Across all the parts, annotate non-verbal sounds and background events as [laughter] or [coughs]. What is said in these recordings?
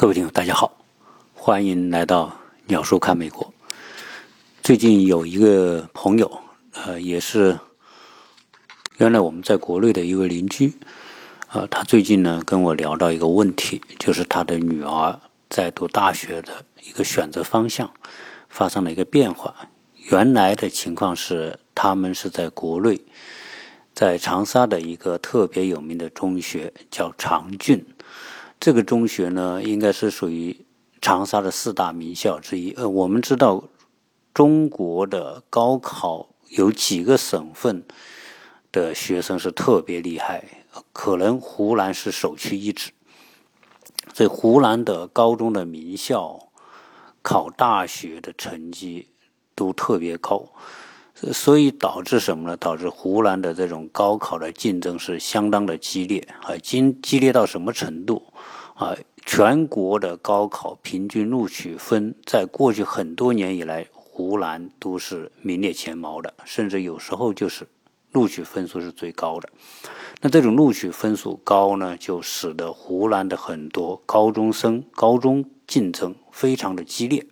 各位听友，大家好，欢迎来到鸟叔看美国。最近有一个朋友，呃，也是原来我们在国内的一位邻居，呃，他最近呢跟我聊到一个问题，就是他的女儿在读大学的一个选择方向发生了一个变化。原来的情况是，他们是在国内，在长沙的一个特别有名的中学叫长郡。这个中学呢，应该是属于长沙的四大名校之一。呃，我们知道中国的高考有几个省份的学生是特别厉害，可能湖南是首屈一指。所以湖南的高中的名校考大学的成绩都特别高，所以导致什么呢？导致湖南的这种高考的竞争是相当的激烈啊，激激烈到什么程度？啊，全国的高考平均录取分，在过去很多年以来，湖南都是名列前茅的，甚至有时候就是录取分数是最高的。那这种录取分数高呢，就使得湖南的很多高中生高中竞争非常的激烈。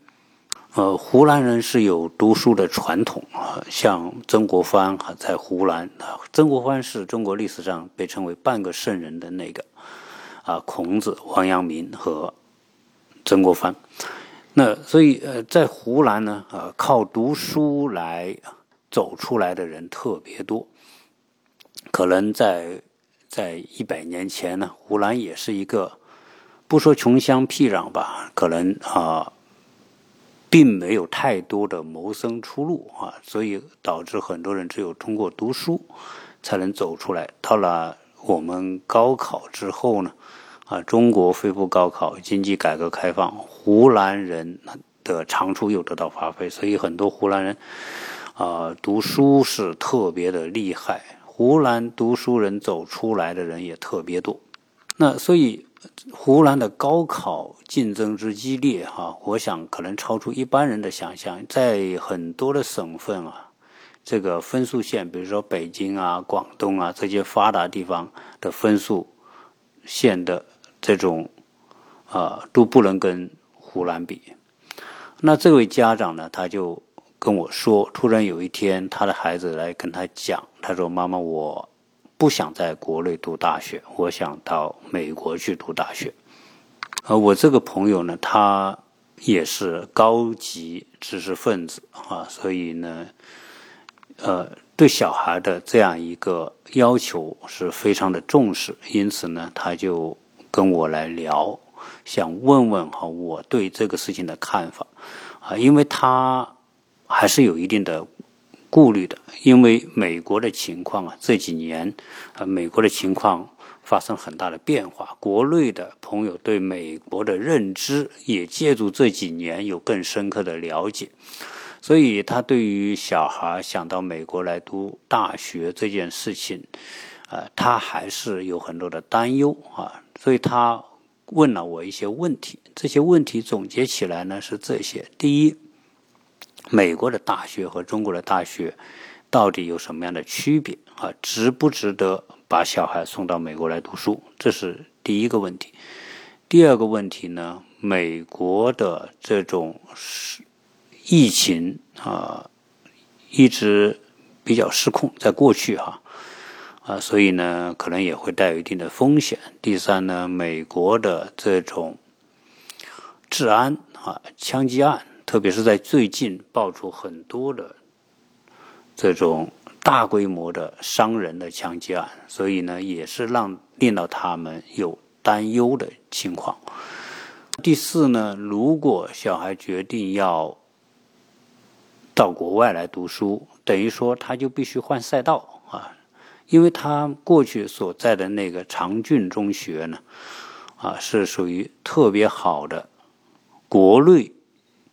呃，湖南人是有读书的传统啊，像曾国藩还在湖南，曾国藩是中国历史上被称为半个圣人的那个。啊，孔子、王阳明和曾国藩，那所以呃，在湖南呢，啊，靠读书来走出来的人特别多。可能在在一百年前呢，湖南也是一个不说穷乡僻壤吧，可能啊，并没有太多的谋生出路啊，所以导致很多人只有通过读书才能走出来。到了我们高考之后呢？啊，中国恢复高考，经济改革开放，湖南人的长处又得到发挥，所以很多湖南人啊读书是特别的厉害。湖南读书人走出来的人也特别多。那所以湖南的高考竞争之激烈，哈，我想可能超出一般人的想象。在很多的省份啊，这个分数线，比如说北京啊、广东啊这些发达地方的分数线的。这种啊都不能跟湖南比。那这位家长呢，他就跟我说，突然有一天，他的孩子来跟他讲，他说：“妈妈，我不想在国内读大学，我想到美国去读大学。”而我这个朋友呢，他也是高级知识分子啊，所以呢，呃，对小孩的这样一个要求是非常的重视，因此呢，他就。跟我来聊，想问问哈我对这个事情的看法啊，因为他还是有一定的顾虑的，因为美国的情况啊这几年啊美国的情况发生很大的变化，国内的朋友对美国的认知也借助这几年有更深刻的了解，所以他对于小孩想到美国来读大学这件事情，呃，他还是有很多的担忧啊。所以他问了我一些问题，这些问题总结起来呢是这些：第一，美国的大学和中国的大学到底有什么样的区别啊？值不值得把小孩送到美国来读书？这是第一个问题。第二个问题呢，美国的这种疫情啊，一直比较失控，在过去哈。啊所以呢，可能也会带有一定的风险。第三呢，美国的这种治安啊，枪击案，特别是在最近爆出很多的这种大规模的伤人的枪击案，所以呢，也是让令到他们有担忧的情况。第四呢，如果小孩决定要到国外来读书，等于说他就必须换赛道。因为他过去所在的那个长郡中学呢，啊，是属于特别好的国内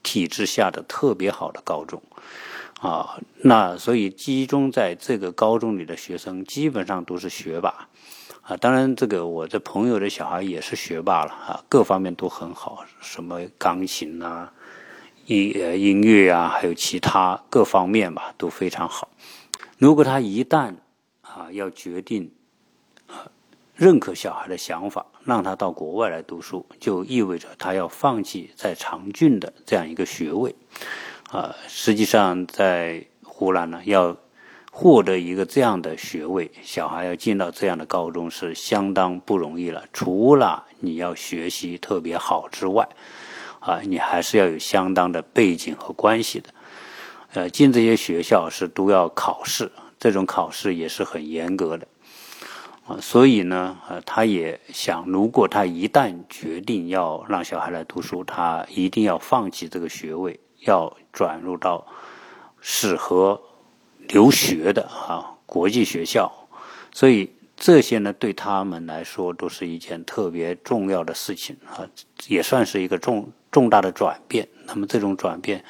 体制下的特别好的高中，啊，那所以集中在这个高中里的学生基本上都是学霸，啊，当然这个我这朋友的小孩也是学霸了啊，各方面都很好，什么钢琴啊、音音乐啊，还有其他各方面吧都非常好。如果他一旦啊，要决定啊认可小孩的想法，让他到国外来读书，就意味着他要放弃在长郡的这样一个学位。啊，实际上在湖南呢，要获得一个这样的学位，小孩要进到这样的高中是相当不容易了。除了你要学习特别好之外，啊，你还是要有相当的背景和关系的。呃，进这些学校是都要考试，这种考试也是很严格的。啊，所以呢，呃，他也想，如果他一旦决定要让小孩来读书，他一定要放弃这个学位，要转入到适合留学的啊国际学校。所以这些呢，对他们来说都是一件特别重要的事情啊，也算是一个重重大的转变。那么这种转变，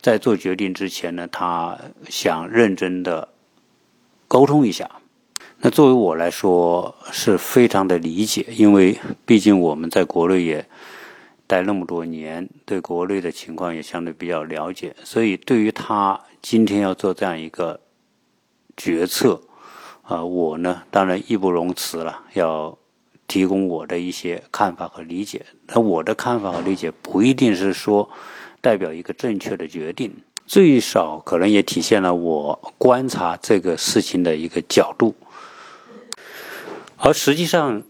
在做决定之前呢，他想认真的沟通一下。那作为我来说是非常的理解，因为毕竟我们在国内也待那么多年，对国内的情况也相对比较了解，所以对于他今天要做这样一个决策，啊，我呢当然义不容辞了，要提供我的一些看法和理解。那我的看法和理解不一定是说代表一个正确的决定，最少可能也体现了我观察这个事情的一个角度。而实际上，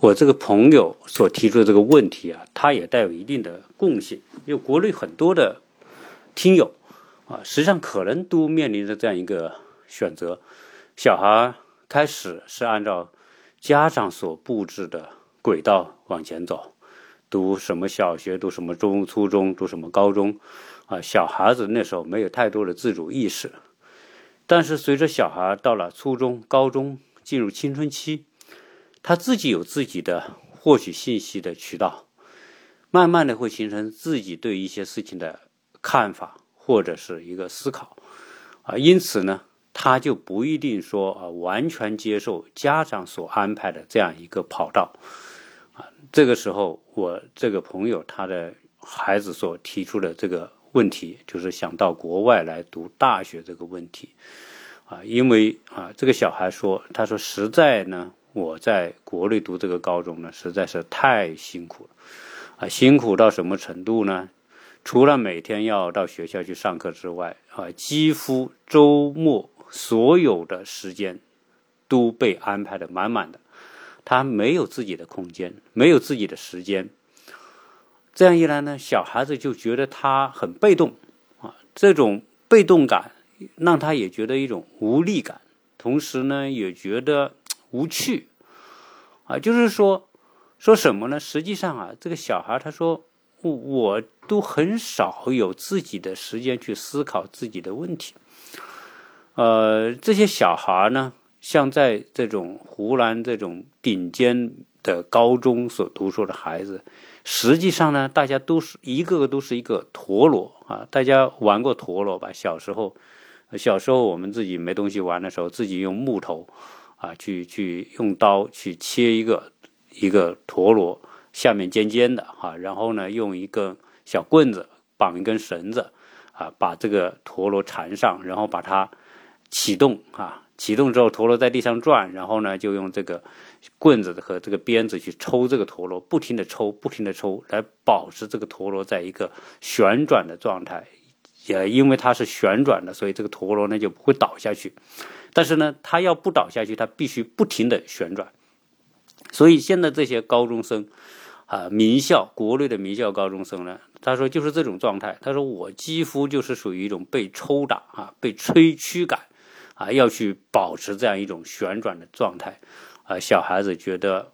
我这个朋友所提出的这个问题啊，它也带有一定的共性。因为国内很多的听友啊，实际上可能都面临着这样一个选择：小孩开始是按照家长所布置的轨道往前走，读什么小学，读什么中初中，读什么高中，啊，小孩子那时候没有太多的自主意识。但是随着小孩到了初中、高中，进入青春期，他自己有自己的获取信息的渠道，慢慢的会形成自己对一些事情的看法或者是一个思考，啊，因此呢，他就不一定说啊完全接受家长所安排的这样一个跑道，啊，这个时候我这个朋友他的孩子所提出的这个问题，就是想到国外来读大学这个问题。啊，因为啊，这个小孩说，他说实在呢，我在国内读这个高中呢，实在是太辛苦了，啊，辛苦到什么程度呢？除了每天要到学校去上课之外，啊，几乎周末所有的时间都被安排的满满的，他没有自己的空间，没有自己的时间，这样一来呢，小孩子就觉得他很被动，啊，这种被动感。让他也觉得一种无力感，同时呢，也觉得无趣，啊，就是说，说什么呢？实际上啊，这个小孩他说，我都很少有自己的时间去思考自己的问题。呃，这些小孩呢，像在这种湖南这种顶尖的高中所读书的孩子。实际上呢，大家都是一个个都是一个陀螺啊！大家玩过陀螺吧？小时候，小时候我们自己没东西玩的时候，自己用木头啊，去去用刀去切一个一个陀螺，下面尖尖的啊，然后呢，用一根小棍子绑一根绳子啊，把这个陀螺缠上，然后把它启动啊。启动之后，陀螺在地上转，然后呢，就用这个棍子和这个鞭子去抽这个陀螺，不停的抽，不停的抽，来保持这个陀螺在一个旋转的状态。也因为它是旋转的，所以这个陀螺呢就不会倒下去。但是呢，它要不倒下去，它必须不停的旋转。所以现在这些高中生啊，名校国内的名校高中生呢，他说就是这种状态。他说我几乎就是属于一种被抽打啊，被吹驱赶。啊，要去保持这样一种旋转的状态，啊，小孩子觉得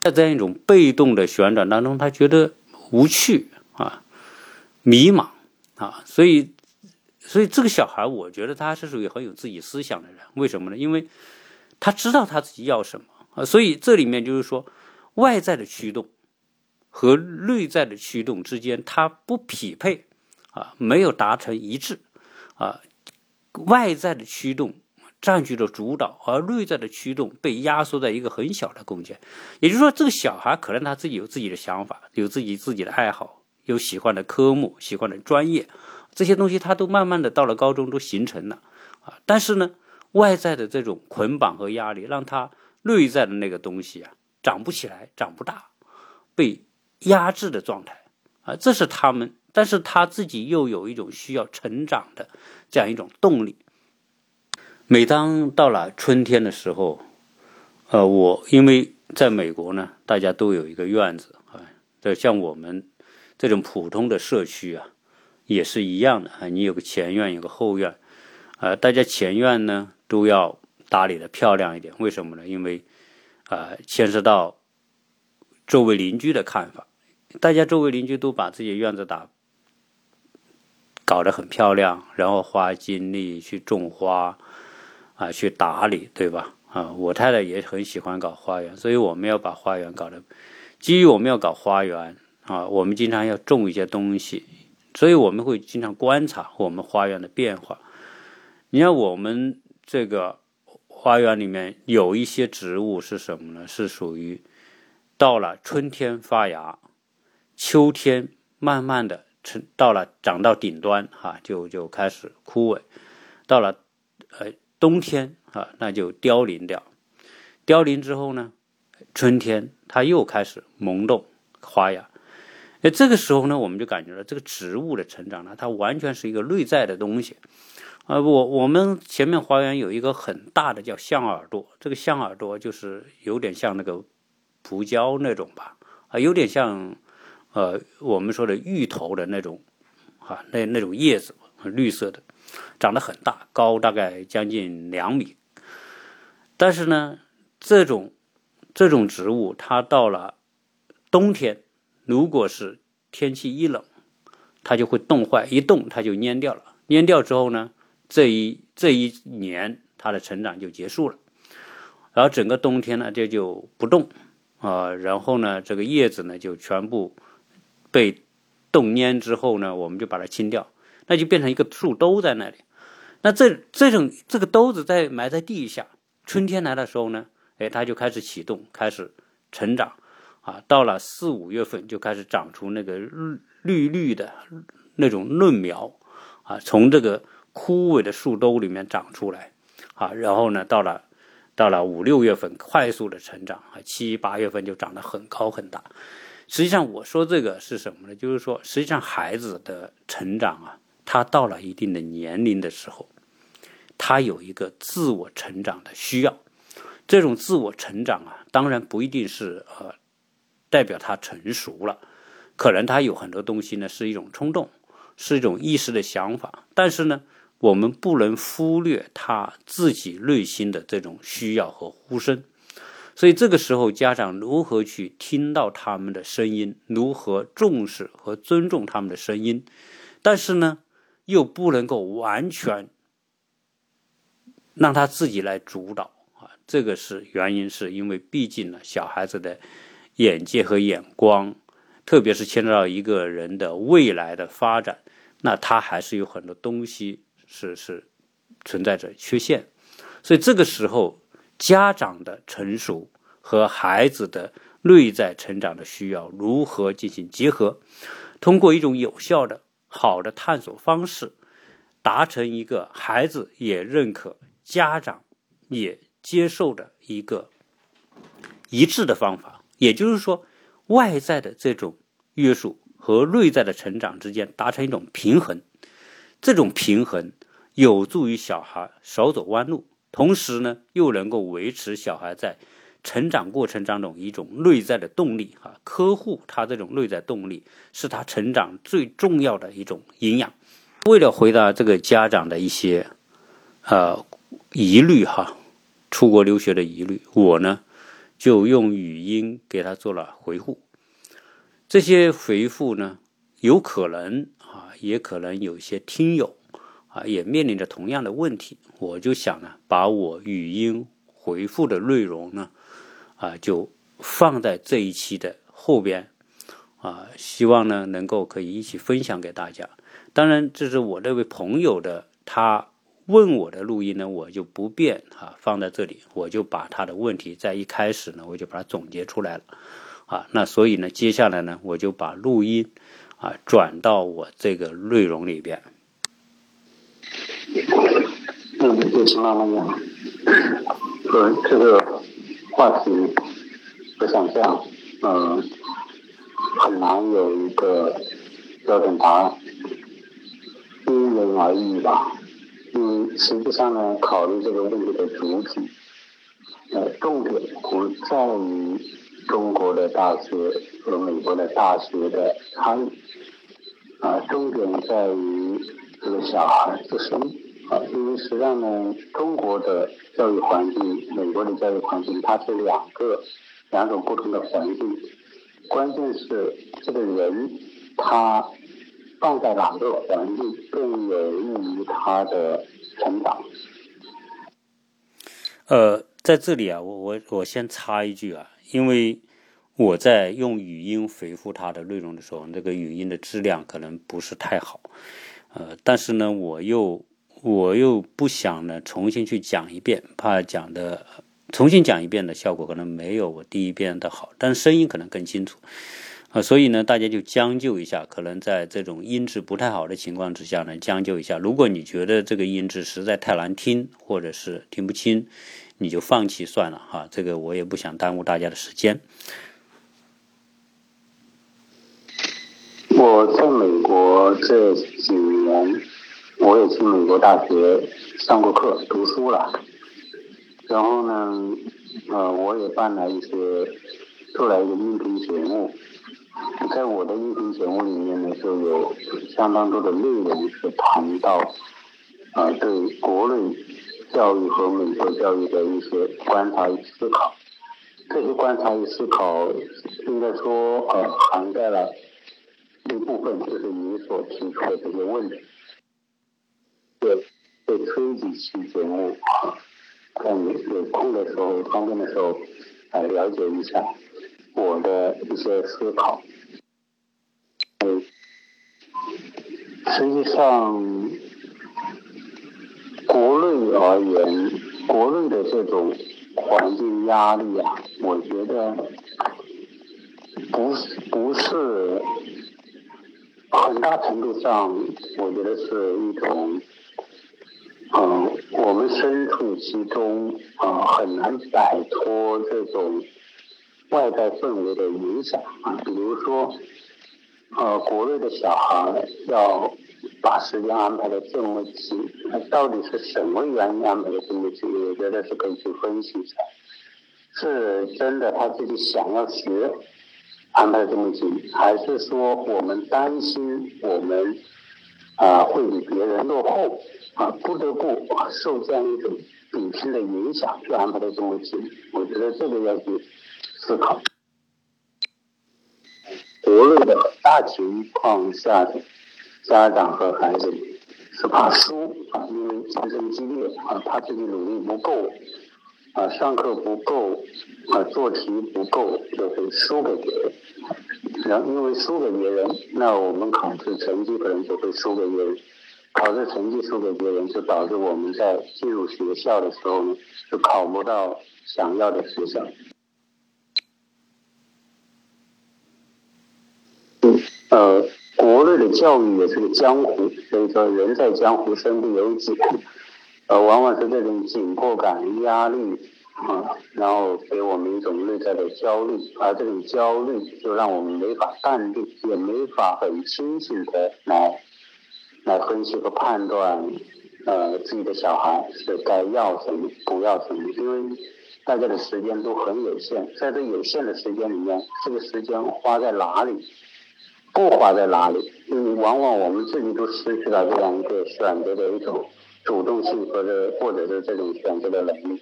在这样一种被动的旋转当中，他觉得无趣啊，迷茫啊，所以，所以这个小孩，我觉得他是属于很有自己思想的人。为什么呢？因为他知道他自己要什么啊，所以这里面就是说，外在的驱动和内在的驱动之间，它不匹配啊，没有达成一致啊。外在的驱动占据了主导，而内在的驱动被压缩在一个很小的空间。也就是说，这个小孩可能他自己有自己的想法，有自己自己的爱好，有喜欢的科目、喜欢的专业，这些东西他都慢慢的到了高中都形成了啊。但是呢，外在的这种捆绑和压力，让他内在的那个东西啊，长不起来，长不大，被压制的状态啊，这是他们，但是他自己又有一种需要成长的这样一种动力。每当到了春天的时候，呃，我因为在美国呢，大家都有一个院子啊，这像我们这种普通的社区啊，也是一样的啊，你有个前院，有个后院，呃，大家前院呢都要打理的漂亮一点，为什么呢？因为啊，牵涉到周围邻居的看法，大家周围邻居都把自己的院子打搞得很漂亮，然后花精力去种花。啊，去打理，对吧？啊，我太太也很喜欢搞花园，所以我们要把花园搞得。基于我们要搞花园啊，我们经常要种一些东西，所以我们会经常观察我们花园的变化。你看，我们这个花园里面有一些植物是什么呢？是属于到了春天发芽，秋天慢慢的到了长到顶端哈，就就开始枯萎，到了呃。冬天啊，那就凋零掉。凋零之后呢，春天它又开始萌动花芽。那这个时候呢，我们就感觉到这个植物的成长呢，它完全是一个内在的东西。啊，我我们前面花园有一个很大的叫象耳朵，这个象耳朵就是有点像那个蒲椒那种吧，啊，有点像呃我们说的芋头的那种啊，那那种叶子绿色的。长得很大，高大概将近两米。但是呢，这种这种植物，它到了冬天，如果是天气一冷，它就会冻坏，一冻它就蔫掉了。蔫掉之后呢，这一这一年它的成长就结束了。然后整个冬天呢，这就不动啊。然后呢，这个叶子呢就全部被冻蔫之后呢，我们就把它清掉。那就变成一个树兜在那里，那这这种这个兜子在埋在地下，春天来的时候呢，哎，它就开始启动，开始成长，啊，到了四五月份就开始长出那个绿绿的那种嫩苗，啊，从这个枯萎的树兜里面长出来，啊，然后呢，到了到了五六月份快速的成长，啊，七八月份就长得很高很大。实际上我说这个是什么呢？就是说，实际上孩子的成长啊。他到了一定的年龄的时候，他有一个自我成长的需要。这种自我成长啊，当然不一定是呃代表他成熟了，可能他有很多东西呢是一种冲动，是一种一时的想法。但是呢，我们不能忽略他自己内心的这种需要和呼声。所以这个时候，家长如何去听到他们的声音，如何重视和尊重他们的声音，但是呢？又不能够完全让他自己来主导啊，这个是原因，是因为毕竟呢，小孩子的眼界和眼光，特别是牵扯到一个人的未来的发展，那他还是有很多东西是是存在着缺陷，所以这个时候，家长的成熟和孩子的内在成长的需要如何进行结合，通过一种有效的。好的探索方式，达成一个孩子也认可、家长也接受的一个一致的方法。也就是说，外在的这种约束和内在的成长之间达成一种平衡。这种平衡有助于小孩少走弯路，同时呢，又能够维持小孩在。成长过程当中一种内在的动力啊，呵护他这种内在动力是他成长最重要的一种营养。为了回答这个家长的一些呃疑虑哈，出国留学的疑虑，我呢就用语音给他做了回复。这些回复呢，有可能啊，也可能有些听友啊也面临着同样的问题，我就想呢，把我语音回复的内容呢。啊，就放在这一期的后边，啊，希望呢能够可以一起分享给大家。当然，这是我这位朋友的他问我的录音呢，我就不便啊放在这里，我就把他的问题在一开始呢，我就把它总结出来了。啊，那所以呢，接下来呢，我就把录音啊转到我这个内容里边。嗯，对，陈老师，呃，这个。话题，我想这样，嗯，很难有一个标准答案，因人而异吧。嗯，实际上呢，考虑这个问题的主体，呃，重点不在于中国的大学和美国的大学的差异，啊，重点在于这个小孩自身，啊，因为实际上呢，中国的教育环境、美国的教育环境，它是两个两种不同的环境，关键是这个人他。放在哪个环境更有利于他的成长？呃，在这里啊，我我我先插一句啊，因为我在用语音回复他的内容的时候，那个语音的质量可能不是太好，呃，但是呢，我又我又不想呢重新去讲一遍，怕讲的重新讲一遍的效果可能没有我第一遍的好，但声音可能更清楚。啊，所以呢，大家就将就一下，可能在这种音质不太好的情况之下呢，将就一下。如果你觉得这个音质实在太难听，或者是听不清，你就放弃算了哈。这个我也不想耽误大家的时间。我在美国这几年，我也去美国大学上过课、读书了。然后呢，呃，我也办了一些，做了一个音频节目。在我的音频节目里面呢，就有相当多的内容是谈到啊，对国内教育和美国教育的一些观察与思考。这些观察与思考，应该说呃，涵盖了一部分，就是你所提出的这些问题。对，会推几期节目啊，在你有空的时候、方便的时候来了解一下我的一些思考。实际上，国内而言，国内的这种环境压力啊，我觉得不是不是很大程度上，我觉得是一种，嗯，我们身处其中啊，很难摆脱这种外在氛围的影响啊，比如说。呃，国内的小孩要把时间安排的这么紧，那到底是什么原因安排的这么紧？我觉得是可以去分析一下，是真的他自己想要学，安排的这么紧，还是说我们担心我们啊会比别人落后啊，不得不受这样一种比拼的影响，去安排的这么紧？我觉得这个要去思考。国内的大情况下的家长和孩子是怕输啊，因为竞争激烈啊，怕自己努力不够啊，上课不够啊，做题不够就会输给别人。然后因为输给别人，那我们考试成绩可能就会输给别人。考试成绩输给别人，就导致我们在进入学校的时候呢，就考不到想要的学校。嗯呃，国内的教育也是个江湖，所以说人在江湖身不由己，呃，往往是这种紧迫感、压力啊，然后给我们一种内在的焦虑，而这种焦虑就让我们没法淡定，也没法很清醒的来来分析和判断，呃，自己的小孩是该要什么，不要什么，因为大家的时间都很有限，在这有限的时间里面，这个时间花在哪里？不花在哪里？嗯，往往我们自己都失去了这样一个选择的一种主动性和这或者是这种选择的能力，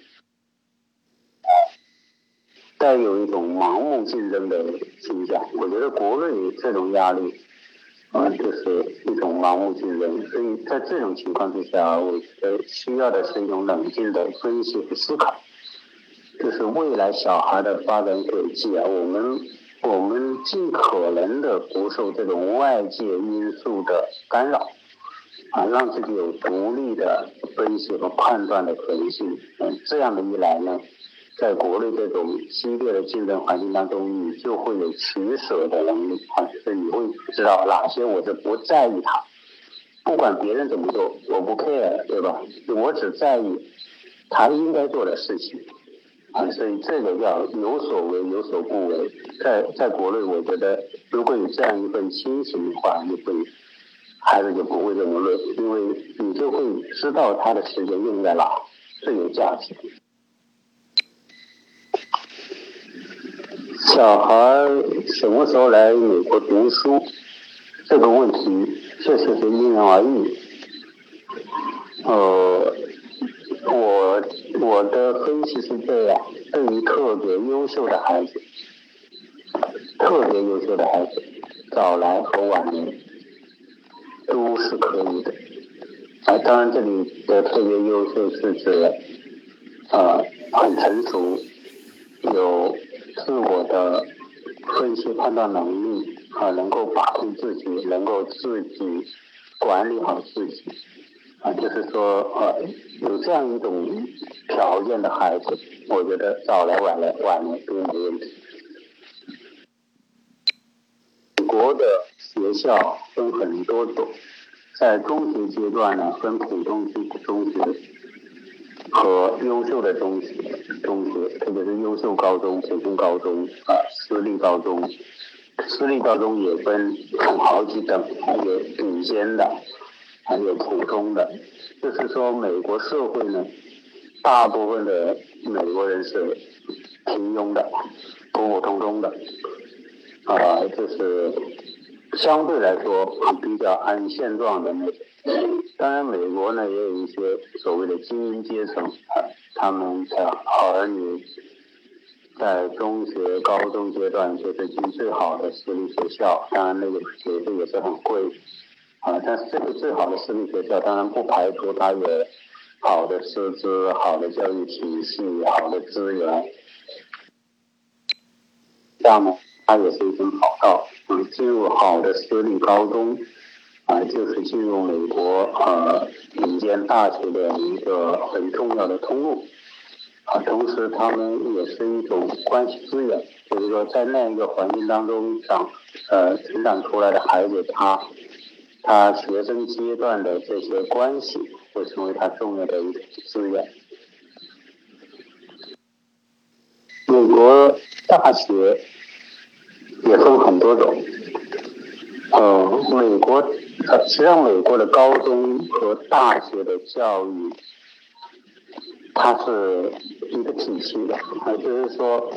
带有一种盲目竞争的倾向。我觉得国内这种压力啊，就是一种盲目竞争。所以在这种情况之下，我觉得需要的是一种冷静的分析和思考，就是未来小孩的发展轨迹啊，我们。我们尽可能的不受这种外界因素的干扰，啊，让自己有独立的分析和判断的可能性。嗯，这样的一来呢，在国内这种激烈的竞争环境当中，你就会有取舍的能力啊，就是你会知道哪些我是不在意它，不管别人怎么做，我不 care，对吧？我只在意他应该做的事情。啊，所以这个要有所为有所不为。在在国内，我觉得如果有这样一份心情的话，你会孩子就不会这么累，因为你就会知道他的时间用在哪最有价值。小孩什么时候来美国读书？这个问题确实是因人而异。呃，我我的分析是这样：对于特别优秀的孩子，特别优秀的孩子，早来和晚来都是可以的。啊，当然这里的特别优秀是指，呃，很成熟，有自我的分析判断能力。啊，能够把控自己，能够自己管理好自己，啊，就是说，呃，有这样一种条件的孩子，我觉得早来晚来晚来都没问题。国的学校分很多种，在中学阶段呢，分普通中中学和优秀的中学，中学特别是优秀高中、普通高中啊，私立高中。私立高中也分好几等，还有顶尖的，还有普通的。就是说，美国社会呢，大部分的美国人是平庸的、普普通通的，啊，就是相对来说比较安现状的那种。当然，美国呢也有一些所谓的精英阶层，啊，他们的儿女。在中学、高中阶段，就是进最好的私立学校，当然那个学费也是很贵，啊，但是这个最好的私立学校，当然不排除它有好的师资、好的教育体系、好的资源，这样呢，它也是一种跑道。嗯，进入好的私立高中，啊，就是进入美国呃顶尖大学的一个很重要的通路。啊，同时他们也是一种关系资源，就是说在那一个环境当中长，呃，成长出来的孩子，他他学生阶段的这些关系，会成为他重要的一种资源。美国大学也分很多种，呃，美国呃，实际上美国的高中和大学的教育。它是一个体系的，啊，就是说，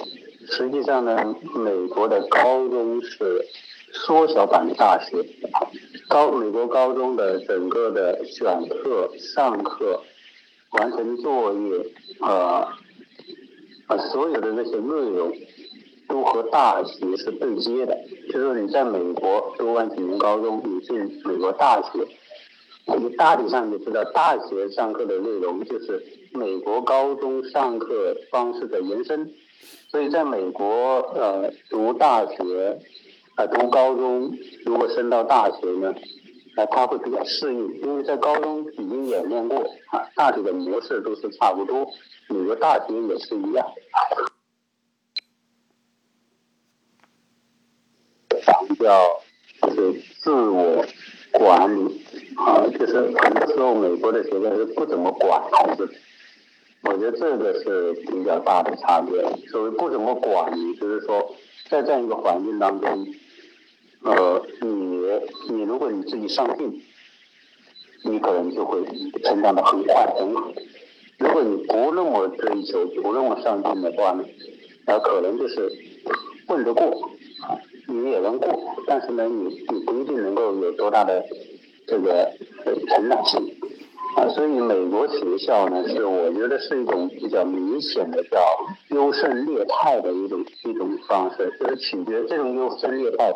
实际上呢，美国的高中是缩小版的大学，高美国高中的整个的选课、上课、完成作业，呃，啊，所有的那些内容都和大学是对接的，就是你在美国读完几年高中，你进美国大学。你大体上就知道，大学上课的内容就是美国高中上课方式的延伸，所以在美国呃读大学啊读高中，如果升到大学呢，啊他会比较适应，因为在高中已经演练过啊，大学的模式都是差不多，美国大学也是一样，要就是自我管理。啊，就是很多时候美国的学校是不怎么管孩子，我觉得这个是比较大的差别。所谓不怎么管，就是说在这样一个环境当中，呃，你你如果你自己上进，你可能就会成长的很快很好。如果你不那么追求，不那么上进的话呢，那可能就是混得过啊，你也能过，但是呢，你你不一定能够有多大的。这个成长性啊，所以美国学校呢，是我觉得是一种比较明显的叫优胜劣汰的一种一种方式，就是取决这种优胜劣汰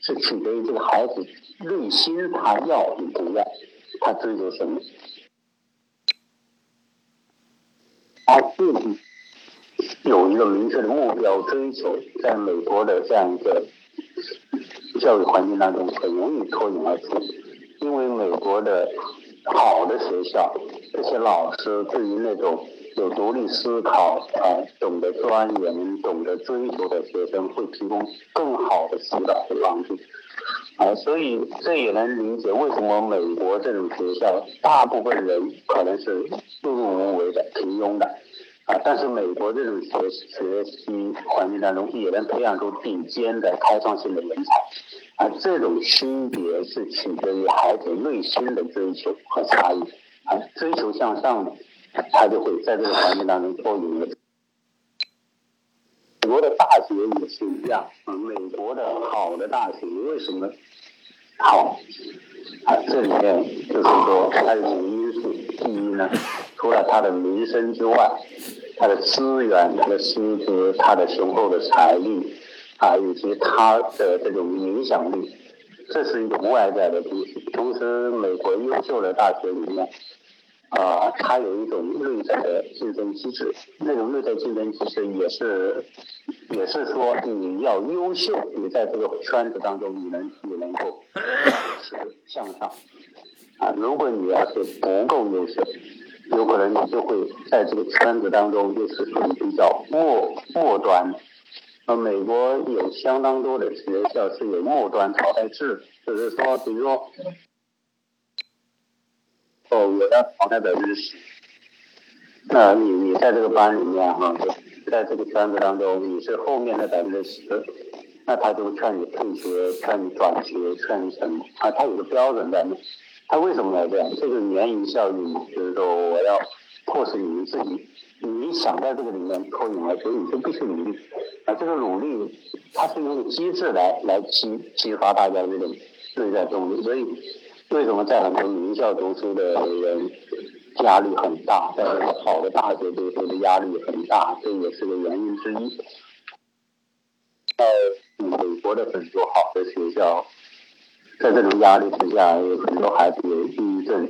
是取决于这个孩子内心他要与不要，他追求什么，他自己有一个明确的目标追求，在美国的这样一个教育环境当中，很容易脱颖而出。因为美国的好的学校，这些老师对于那种有独立思考啊、懂得钻研、懂得追求的学生，会提供更好的指导和帮助啊，所以这也能理解为什么美国这种学校大部分人可能是碌碌无为的、平庸的啊，但是美国这种学学习环境当中也能培养出顶尖的开创性的人才，啊，这种区别是取决于孩子内心的追求和差异，啊，追求向上的，他就会在这个环境当中脱颖而出。美国的大学也是一样，啊，美国的好的大学为什么好？啊，这里面就是说它有几个因素，第一呢，除了它的名声之外，它的资源、它的师资、它的雄厚的财力，啊，以及它的这种影响力，这是一种外在的东西。同时，美国优秀的大学里面。啊，它有一种内在的竞争机制，那种内在竞争机制也是，也是说你要优秀，你在这个圈子当中，你能你能够是 [coughs] 向上。啊，如果你要是不够优秀，有可能你就会在这个圈子当中就是属于比较末末端。呃，美国有相当多的学校是有末端淘汰制，就是说，比如说。哦，我要淘汰百分之十。那你你在这个班里面哈，在这个圈子当中，你是后面的百分之十，那他就劝你退学，劝你转学，劝你什么啊？他有个标准在那。他为什么要这样？这个鲶鱼效应，就是说我要迫使你们自己，你想在这个里面脱颖而出，你就必须努力。啊，这个努力，它是用机制来来激激发大家的这种内在动力，所以。为什么在很多名校读书的人压力很大，在好的大学读书的压力很大，这也是个原因之一。在美国的很多好的学校，在这种压力之下，有很多孩子有抑郁症，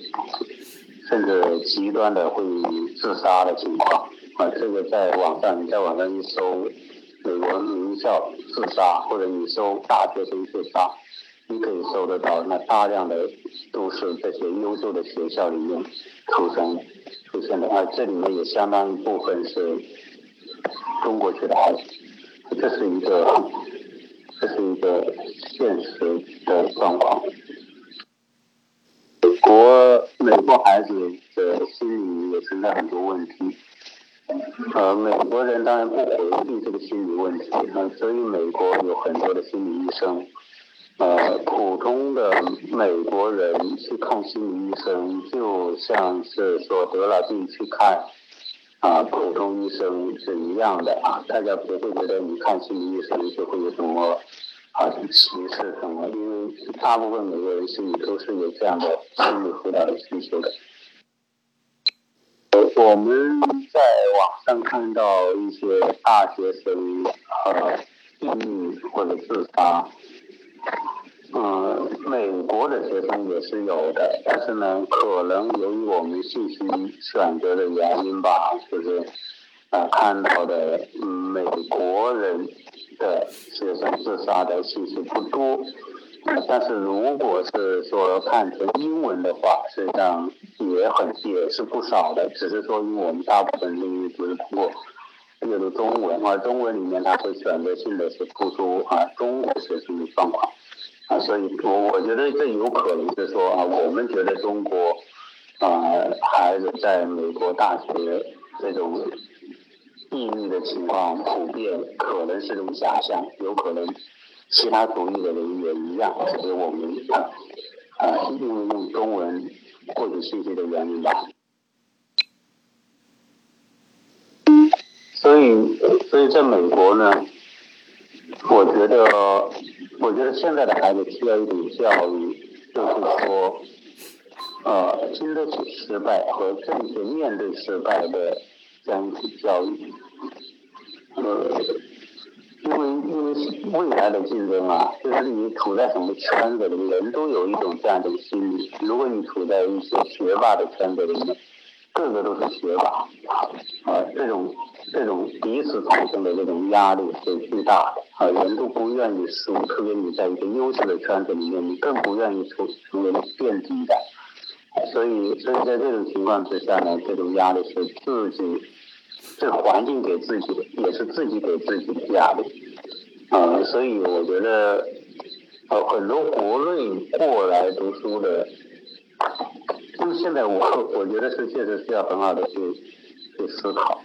甚至极端的会自杀的情况。啊，这个在网上，你在网上一搜美国名校自杀，或者你搜大学生自杀。你可以搜得到，那大量的都是这些优秀的学校里面出生出现的，而这里面也相当一部分是中国籍的孩子，这是一个这是一个现实的状况。美国美国孩子的心理也存在很多问题，呃，美国人当然不回避这个心理问题，啊，所以美国有很多的心理医生。呃，普通的美国人去看心理医生，就像是说得了病去看啊普通医生是一样的啊，大家不会觉得你看心理医生就会有什么啊歧视什么，因为大部分每个人心里都是有这样的心理辅导的需求的。我们在网上看到一些大学生呃抑郁或者自杀。嗯，美国的学生也是有的，但是呢，可能由于我们信息选择的原因吧，就是啊，看到的，美国人的学生自杀的信息不多。但是如果是说看成英文的话，实际上也很也是不少的，只是说因为我们大部分英语都是通过阅读中文，而中文里面它会选择性的是突出啊中国学生的状况。啊，所以我我觉得这有可能是说啊，我们觉得中国啊孩子在美国大学这种抑郁的情况普遍，可能是种假象，有可能其他族裔的人也一样，只是我们啊啊因为用中文获取信息的原因吧。所以，所以在美国呢，我觉得。我觉得现在的孩子需要一种教育，就是说，呃，经得起失败和正确面对失败的这样一种教育。呃，因为因为未来的竞争啊，就是你处在什么圈子里，人都有一种这样的心理。如果你处在一些学霸的圈子里面，个个都是学霸，啊，这种这种彼此产生的这种压力是巨大的。啊，人都不愿意输，特别你在一个优秀的圈子里面，你更不愿意成成为垫底的。所以，所以在这种情况之下呢，这种压力是自己，这环境给自己的，也是自己给自己的压力。啊，所以我觉得，呃，很多国内过来读书的，因为现在我我觉得是确实需要很好的去去思考。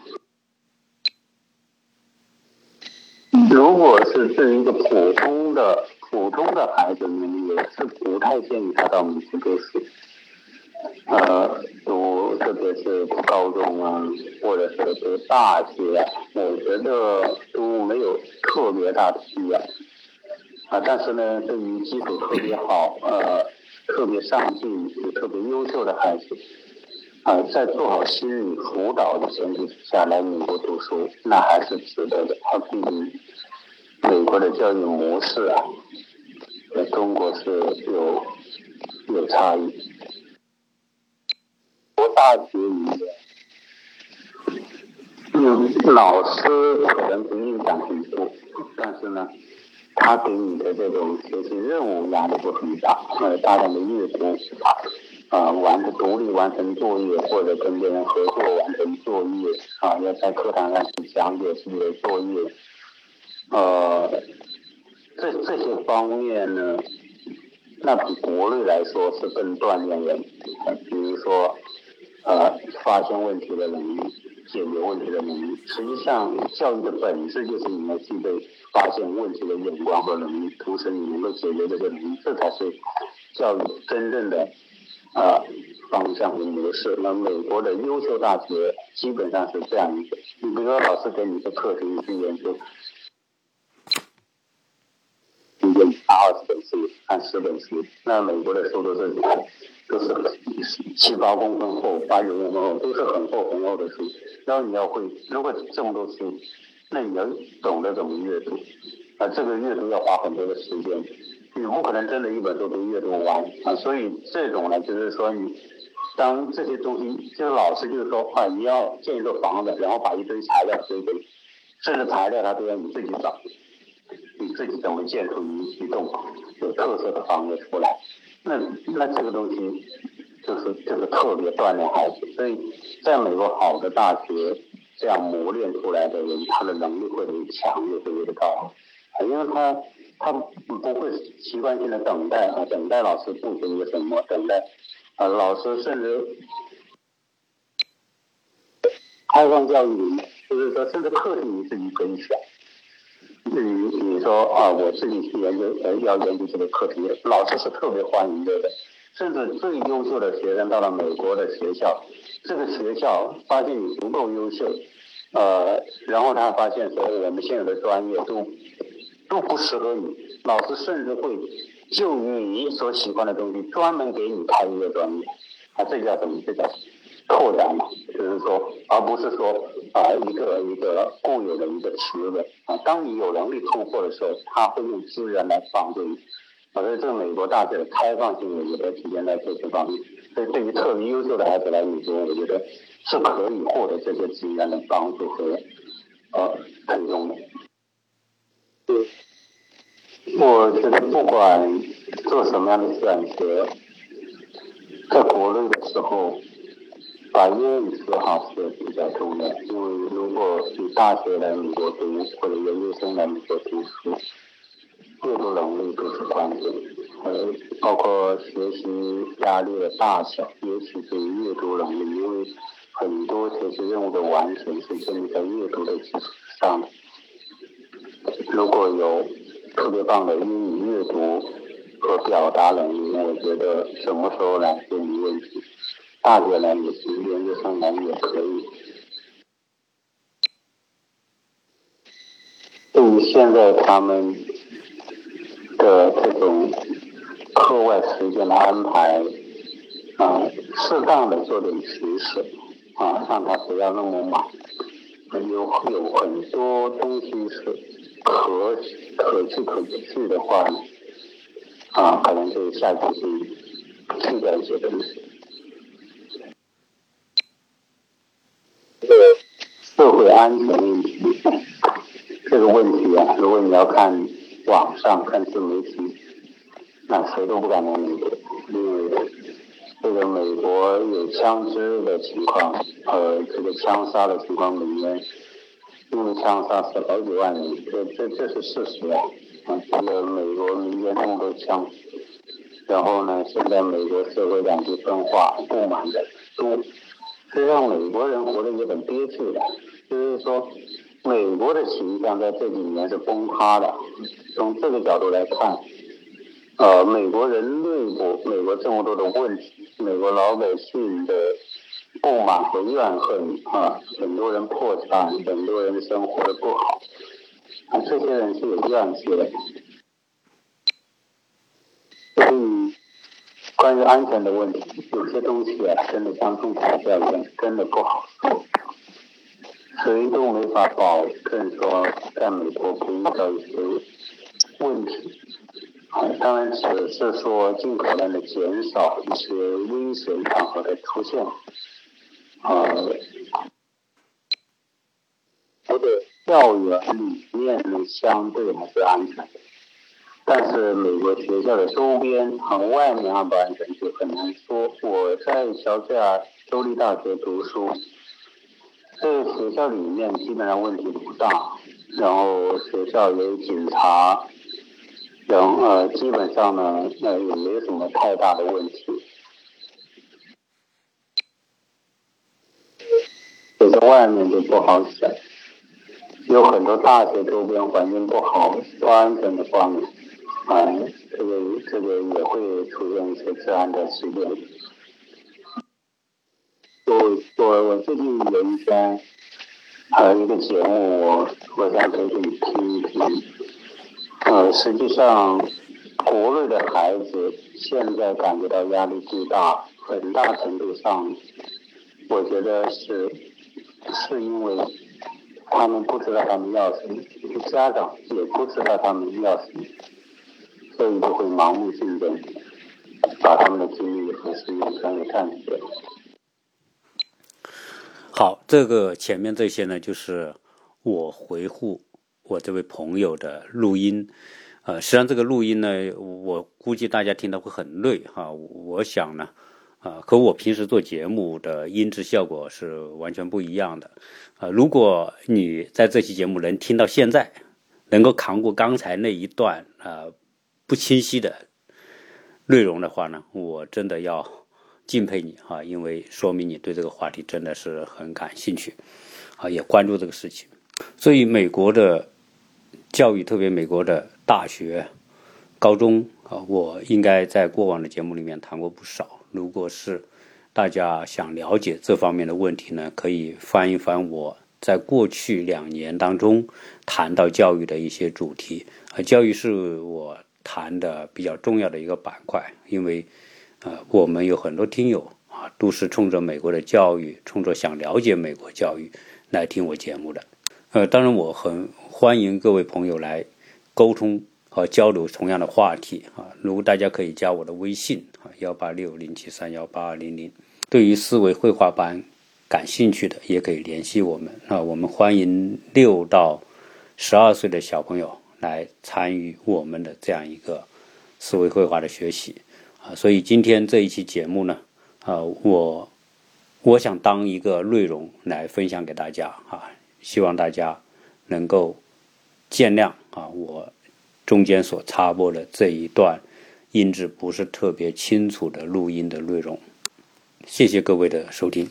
如果是对于一个普通的普通的孩子呢，也是不太建议他到美国读书。呃，读特别是读高中啊，或者是读大学，我觉得都没有特别大的必要。啊，但是呢，对于基础特别好、呃，特别上进、特别优秀的孩子，啊，在做好心理辅导的前提下来美国读书，那还是值得的。它毕竟美国的教育模式啊，和中国是有有差异。读大学里面，嗯，老师可能不影响很多，但是呢。他给你的这种学习任务压力会很大，呃，大量的阅读，啊，完成独立完成作业或者跟别人合作完成作业，啊，要在课堂上去讲解自己的作业，呃，这这些方面呢，那比国内来说是更锻炼人，比如说，呃，发现问题的能力。解决问题的能力，实际上教育的本质就是你要具备发现问题的眼光和能力，同时你能够解决这个能力，这才是教育真正的啊方向和模式。那美国的优秀大学基本上是这样一个，你比如说老师给你一个课程去研究，你就二十本书，看十本书，那美国的书都是都是七八公分厚，八九公分厚，都是很厚很厚的书。然后你要会，如果这么多书，那你要懂得怎么阅读，啊，这个阅读要花很多的时间，你不可能真的一本书都阅读完啊。所以这种呢，就是说你当这些东西，就是老师就是说啊，你要建一个房子，然后把一堆材料堆堆，甚至材料他都要你自己找，你自己怎么建出一一栋有特色的房子出来？那那这个东西。就是就是特别锻炼孩子，所以在美国好的大学这样磨练出来的人，他的能力会很强，也会越高，因为他他不会习惯性的等待啊，等待老师布置一个什么，等待啊，老师甚至开放教育，就是说甚至课程你自己可以选，你你说啊，我自己去研究呃要研究这个课题，老师是特别欢迎的。甚至最优秀的学生到了美国的学校，这个学校发现你不够优秀，呃，然后他发现说我们现有的专业都都不适合你，老师甚至会就你所喜欢的东西专门给你开一个专业，啊，这叫什么？这叫什么拓展嘛，就是说，而不是说啊一个一个固有的一个词的啊，当你有能力突破的时候，他会用资源来帮助你。我觉得这个美国大学的开放性也在体现在这些方面，所以对于特别优秀的孩子来说，我觉得是可以获得这些资源的帮助和呃推动的。对，我觉得不管做什么样的选择，在国内的时候，把英语学好是比较重要，因为如果你大学来美国读或者研究生来美国读书。阅读能力都是关键，呃，包括学习压力的大小，尤其是阅读能力，因为很多学习任务的完成是建立在阅读的基础上的。如果有特别棒的英语阅读和表达能力，我觉得什么时候来都没问题，大学来也行，研究生来也可以。对于现在他们。的这种课外时间的安排，啊，适当的做点取舍，啊，让他不要那么满。有有很多东西是可可去可不去的话，啊，可能就下决心去掉一些东西。社会安全问题，这个问题啊，如果你要看。网上看自媒体，那谁都不敢来美国，因为这个美国有枪支的情况，呃，这个枪杀的情况，里面因为枪杀死好几万人，这这这是事实啊！啊，这个美国民间那么多枪，然后呢，现在美国社会两极分化，不满的多，这让美国人活得有点憋屈的，就是说。美国的形象在这几年是崩塌的。从这个角度来看，呃，美国人内部，美国这么多的问题，美国老百姓的不满和怨恨啊，很多人破产，很多人生活的不好，啊，这些人是有怨气的。所以，关于安全的问题，有些东西啊，真的像中彩票一样，真的不好说。谁都没法保证说，在美国不遇到一些问题。当然只是说尽可能的减少一些危险场合的出现。啊，我的校园里面呢，相对还是安全的。但是美国学校的周边和外面安不安全就很难说。我在乔治亚州立大学读书。这个学校里面基本上问题不大，然后学校有警察，然后呃基本上呢那也没什么太大的问题。走在外面就不好想，有很多大学周边环境不好，不安全的方面，啊这个这个也会出现一些治安的事件。我我我最近有一天，还有一个节目，我我想可以给你听一听。呃，实际上，国内的孩子现在感觉到压力巨大，很大程度上，我觉得是是因为他们不知道他们要什么，家长也不知道他们要什么，所以就会盲目竞争，把他们的精力和时间全给占据了。好，这个前面这些呢，就是我回复 [laughs] 我这位朋友的录音。呃，实际上这个录音呢，我估计大家听到会很累哈。我想呢，啊，和我平时做节目的音质效果是完全不一样的。啊，如果你在这期节目能听到现在，能够扛过刚才那一段啊不清晰的内容的话呢，我真的要。敬佩你啊，因为说明你对这个话题真的是很感兴趣，啊，也关注这个事情。所以美国的教育，特别美国的大学、高中啊，我应该在过往的节目里面谈过不少。如果是大家想了解这方面的问题呢，可以翻一翻我在过去两年当中谈到教育的一些主题。啊，教育是我谈的比较重要的一个板块，因为。呃，我们有很多听友啊，都是冲着美国的教育，冲着想了解美国教育来听我节目的。呃，当然我很欢迎各位朋友来沟通和交流同样的话题啊。如果大家可以加我的微信啊，幺八六零七三幺八二零零。对于思维绘画班感兴趣的，也可以联系我们啊。我们欢迎六到十二岁的小朋友来参与我们的这样一个思维绘画的学习。啊，所以今天这一期节目呢，啊，我我想当一个内容来分享给大家啊，希望大家能够见谅啊，我中间所插播的这一段音质不是特别清楚的录音的内容，谢谢各位的收听。